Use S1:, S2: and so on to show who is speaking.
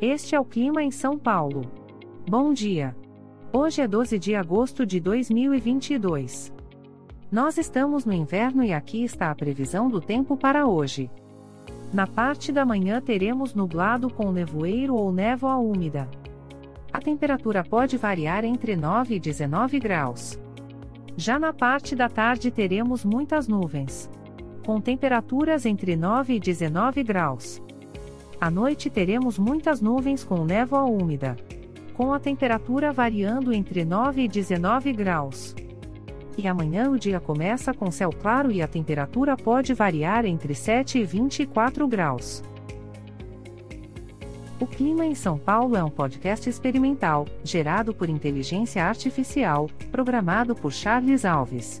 S1: Este é o clima em São Paulo. Bom dia. Hoje é 12 de agosto de 2022. Nós estamos no inverno e aqui está a previsão do tempo para hoje. Na parte da manhã teremos nublado com nevoeiro ou névoa úmida. A temperatura pode variar entre 9 e 19 graus. Já na parte da tarde teremos muitas nuvens. Com temperaturas entre 9 e 19 graus. À noite teremos muitas nuvens com névoa úmida. Com a temperatura variando entre 9 e 19 graus. E amanhã o dia começa com céu claro e a temperatura pode variar entre 7 e 24 graus. O Clima em São Paulo é um podcast experimental, gerado por inteligência artificial, programado por Charles Alves.